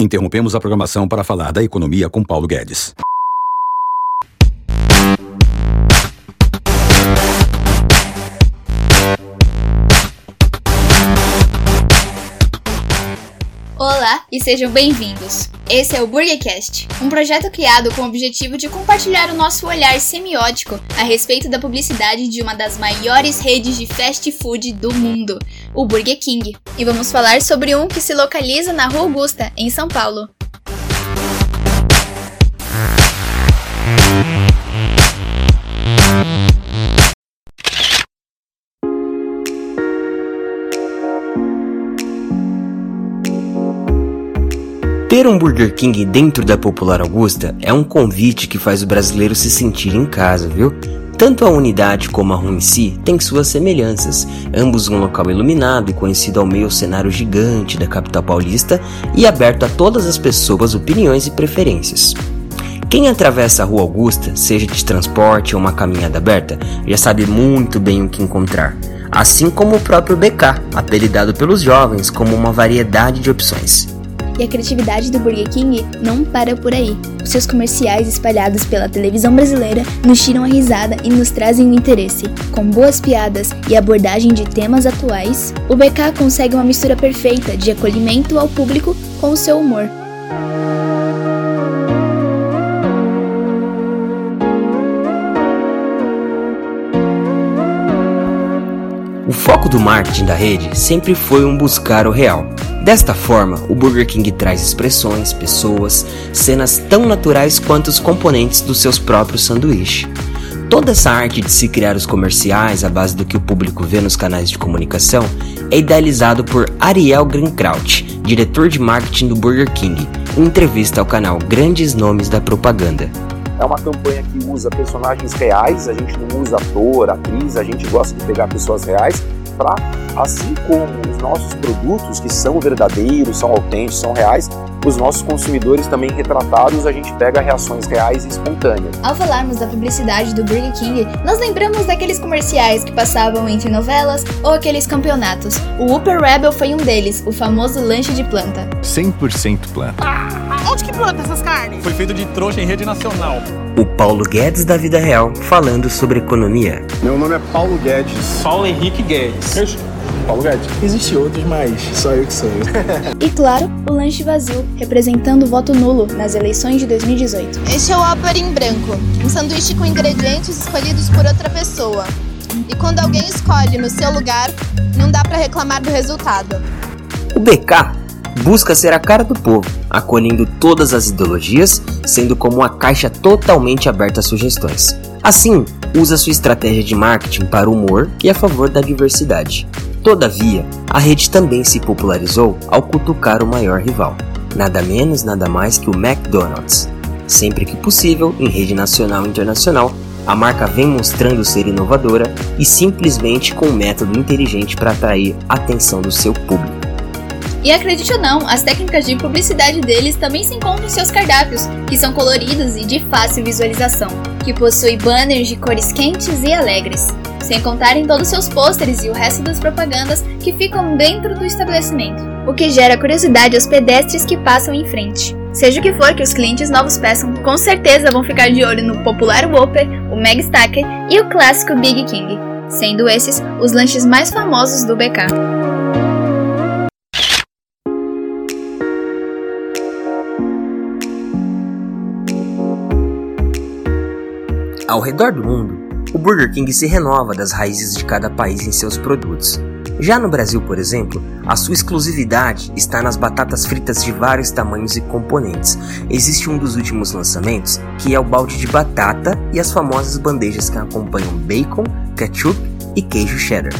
Interrompemos a programação para falar da economia com Paulo Guedes. Olá e sejam bem-vindos. Esse é o BurgerCast, um projeto criado com o objetivo de compartilhar o nosso olhar semiótico a respeito da publicidade de uma das maiores redes de fast food do mundo, o Burger King. E vamos falar sobre um que se localiza na Rua Augusta, em São Paulo. Ter um Burger King dentro da Popular Augusta é um convite que faz o brasileiro se sentir em casa, viu? Tanto a unidade como a rua em si têm suas semelhanças, ambos um local iluminado e conhecido ao meio cenário gigante da capital paulista e aberto a todas as pessoas, opiniões e preferências. Quem atravessa a Rua Augusta, seja de transporte ou uma caminhada aberta, já sabe muito bem o que encontrar, assim como o próprio BK, apelidado pelos jovens como uma variedade de opções. E a criatividade do Burger King não para por aí. Os seus comerciais espalhados pela televisão brasileira nos tiram a risada e nos trazem o interesse. Com boas piadas e abordagem de temas atuais, o BK consegue uma mistura perfeita de acolhimento ao público com o seu humor. Foco do marketing da rede sempre foi um buscar o real. Desta forma, o Burger King traz expressões, pessoas, cenas tão naturais quanto os componentes dos seus próprios sanduíches. Toda essa arte de se criar os comerciais à base do que o público vê nos canais de comunicação é idealizado por Ariel Greenkraut, diretor de marketing do Burger King, em entrevista ao canal Grandes Nomes da Propaganda. É uma campanha que usa personagens reais, a gente não usa ator, atriz, a gente gosta de pegar pessoas reais assim como os nossos produtos que são verdadeiros, são autênticos, são reais, os nossos consumidores também retratados, a gente pega reações reais e espontâneas. Ao falarmos da publicidade do Burger King, nós lembramos daqueles comerciais que passavam entre novelas ou aqueles campeonatos. O Upper Rebel foi um deles, o famoso lanche de planta. 100% planta. Onde que planta essas carnes? Foi feito de trouxa em rede nacional. O Paulo Guedes da vida real falando sobre economia. Meu nome é Paulo Guedes. Paulo Henrique Guedes. Paulo Guedes. Existem outros, mas só eu que sou. e claro, o lanche vazio, representando o voto nulo nas eleições de 2018. Este é o Opera em branco, um sanduíche com ingredientes escolhidos por outra pessoa. E quando alguém escolhe no seu lugar, não dá para reclamar do resultado. O BK busca ser a cara do povo, acolhendo todas as ideologias, sendo como uma caixa totalmente aberta a sugestões. Assim, usa sua estratégia de marketing para o humor e a favor da diversidade. Todavia, a rede também se popularizou ao cutucar o maior rival, nada menos nada mais que o McDonald's. Sempre que possível, em rede nacional e internacional, a marca vem mostrando ser inovadora e simplesmente com um método inteligente para atrair a atenção do seu público. E acredite ou não, as técnicas de publicidade deles também se encontram em seus cardápios, que são coloridos e de fácil visualização, que possui banners de cores quentes e alegres, sem contar em todos seus pôsteres e o resto das propagandas que ficam dentro do estabelecimento, o que gera curiosidade aos pedestres que passam em frente. Seja o que for que os clientes novos peçam, com certeza vão ficar de olho no popular Whopper, o Meg Stacker e o clássico Big King, sendo esses os lanches mais famosos do BK. Ao redor do mundo, o Burger King se renova das raízes de cada país em seus produtos. Já no Brasil, por exemplo, a sua exclusividade está nas batatas fritas de vários tamanhos e componentes. Existe um dos últimos lançamentos, que é o balde de batata e as famosas bandejas que acompanham bacon, ketchup e queijo cheddar.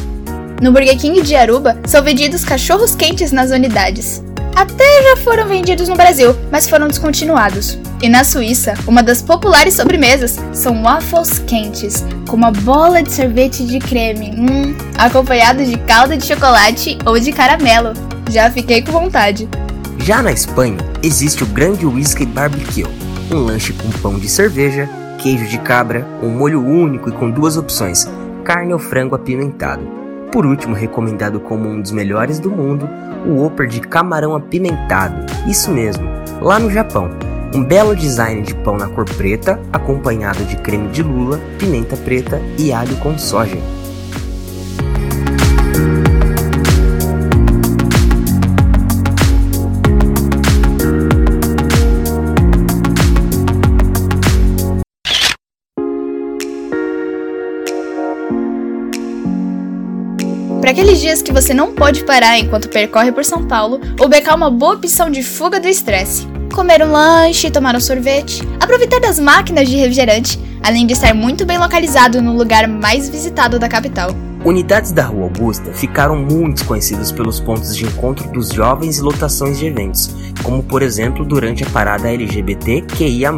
No Burger King de Aruba, são vendidos cachorros quentes nas unidades. Até já foram vendidos no Brasil, mas foram descontinuados. E na Suíça, uma das populares sobremesas são waffles quentes, com uma bola de sorvete de creme, hum, acompanhado de calda de chocolate ou de caramelo. Já fiquei com vontade. Já na Espanha, existe o grande whisky barbecue, um lanche com pão de cerveja, queijo de cabra, um molho único e com duas opções, carne ou frango apimentado. Por último, recomendado como um dos melhores do mundo, o Whopper de camarão apimentado. Isso mesmo, lá no Japão. Um belo design de pão na cor preta, acompanhado de creme de lula, pimenta preta e alho com soja. Para aqueles dias que você não pode parar enquanto percorre por São Paulo, o BK é uma boa opção de fuga do estresse. Comer um lanche, tomar um sorvete, aproveitar das máquinas de refrigerante, além de estar muito bem localizado no lugar mais visitado da capital. Unidades da Rua Augusta ficaram muito conhecidas pelos pontos de encontro dos jovens e lotações de eventos, como por exemplo durante a parada LGBT QIA+.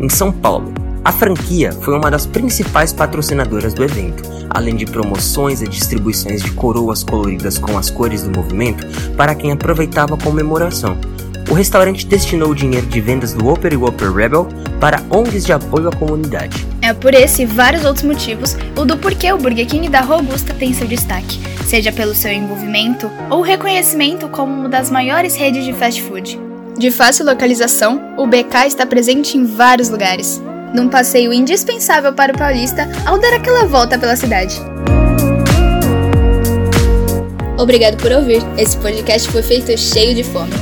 Em São Paulo, a franquia foi uma das principais patrocinadoras do evento, além de promoções e distribuições de coroas coloridas com as cores do movimento para quem aproveitava a comemoração. O restaurante destinou o dinheiro de vendas do Whopper e Whopper Rebel para ONGs de apoio à comunidade. É por esse e vários outros motivos o do porquê o Burger King da Rua Augusta tem seu destaque, seja pelo seu envolvimento ou reconhecimento como uma das maiores redes de fast food. De fácil localização, o BK está presente em vários lugares, num passeio indispensável para o paulista ao dar aquela volta pela cidade. Obrigado por ouvir. Esse podcast foi feito cheio de fome.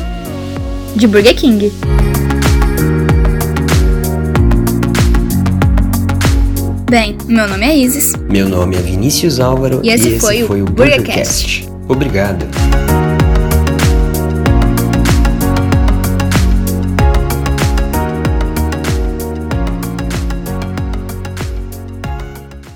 De Burger King. Bem, meu nome é Isis. Meu nome é Vinícius Álvaro e esse, e esse foi, o foi o BurgerCast. Burgercast. Obrigado.